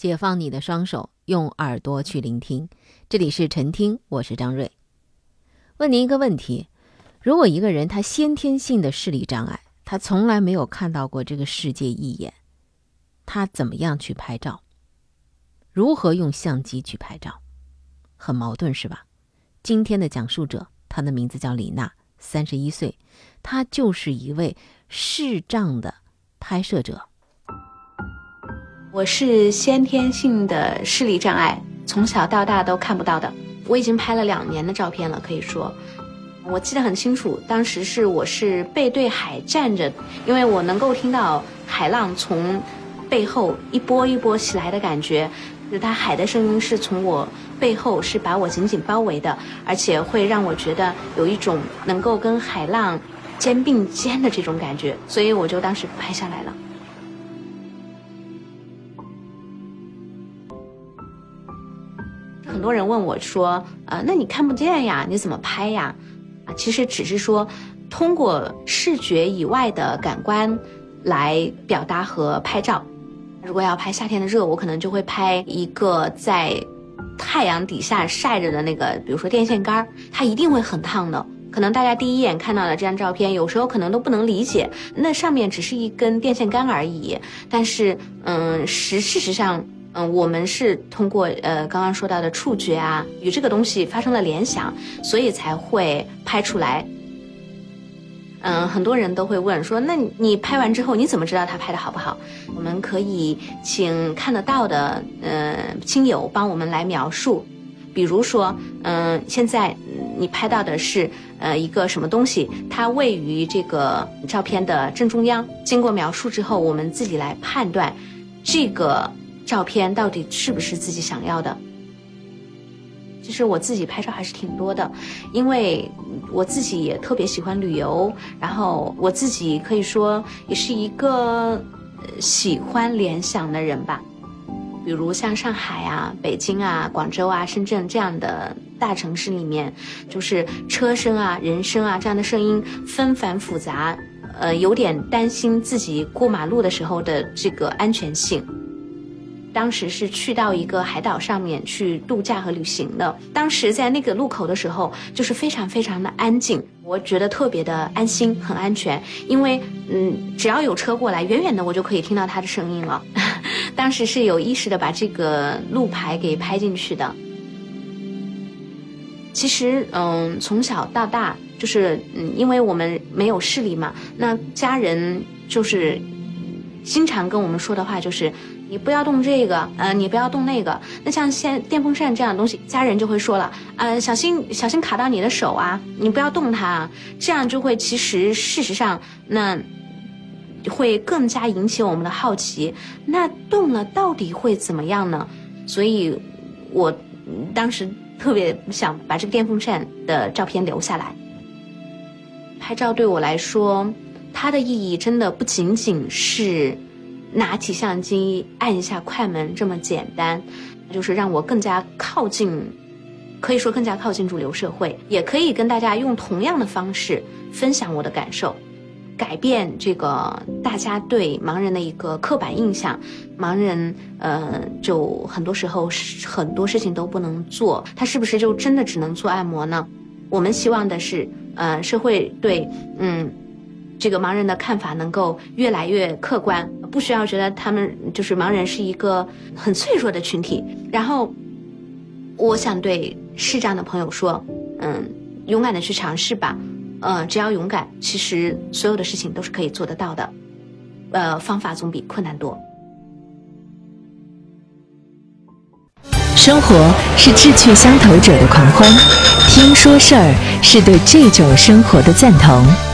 解放你的双手，用耳朵去聆听。这里是晨听，我是张瑞。问您一个问题：如果一个人他先天性的视力障碍，他从来没有看到过这个世界一眼，他怎么样去拍照？如何用相机去拍照？很矛盾是吧？今天的讲述者，他的名字叫李娜，三十一岁，她就是一位视障的拍摄者。我是先天性的视力障碍，从小到大都看不到的。我已经拍了两年的照片了，可以说，我记得很清楚。当时是我是背对海站着，因为我能够听到海浪从背后一波一波袭来的感觉，就是它海的声音是从我背后是把我紧紧包围的，而且会让我觉得有一种能够跟海浪肩并肩的这种感觉，所以我就当时拍下来了。很多人问我说：“呃，那你看不见呀，你怎么拍呀？”啊，其实只是说，通过视觉以外的感官来表达和拍照。如果要拍夏天的热，我可能就会拍一个在太阳底下晒着的那个，比如说电线杆儿它一定会很烫的。可能大家第一眼看到的这张照片，有时候可能都不能理解，那上面只是一根电线杆而已。但是，嗯，实事实上。嗯，我们是通过呃刚刚说到的触觉啊，与这个东西发生了联想，所以才会拍出来。嗯，很多人都会问说，那你拍完之后你怎么知道他拍的好不好？我们可以请看得到的呃亲友帮我们来描述，比如说，嗯，现在你拍到的是呃一个什么东西，它位于这个照片的正中央。经过描述之后，我们自己来判断这个。照片到底是不是自己想要的？其实我自己拍照还是挺多的，因为我自己也特别喜欢旅游，然后我自己可以说也是一个喜欢联想的人吧。比如像上海啊、北京啊、广州啊、深圳这样的大城市里面，就是车声啊、人声啊这样的声音纷繁复杂，呃，有点担心自己过马路的时候的这个安全性。当时是去到一个海岛上面去度假和旅行的。当时在那个路口的时候，就是非常非常的安静，我觉得特别的安心，很安全。因为，嗯，只要有车过来，远远的我就可以听到它的声音了。当时是有意识的把这个路牌给拍进去的。其实，嗯，从小到大，就是嗯，因为我们没有视力嘛，那家人就是经常跟我们说的话就是。你不要动这个，呃，你不要动那个。那像现电风扇这样的东西，家人就会说了，呃，小心小心卡到你的手啊，你不要动它，这样就会其实事实上那会更加引起我们的好奇。那动了到底会怎么样呢？所以，我当时特别想把这个电风扇的照片留下来。拍照对我来说，它的意义真的不仅仅是。拿起相机按一下快门这么简单，就是让我更加靠近，可以说更加靠近主流社会，也可以跟大家用同样的方式分享我的感受，改变这个大家对盲人的一个刻板印象。盲人，呃，就很多时候很多事情都不能做，他是不是就真的只能做按摩呢？我们希望的是，呃，社会对，嗯。这个盲人的看法能够越来越客观，不需要觉得他们就是盲人是一个很脆弱的群体。然后，我想对视障的朋友说，嗯，勇敢的去尝试吧，呃，只要勇敢，其实所有的事情都是可以做得到的，呃，方法总比困难多。生活是志趣相投者的狂欢，听说事儿是对这种生活的赞同。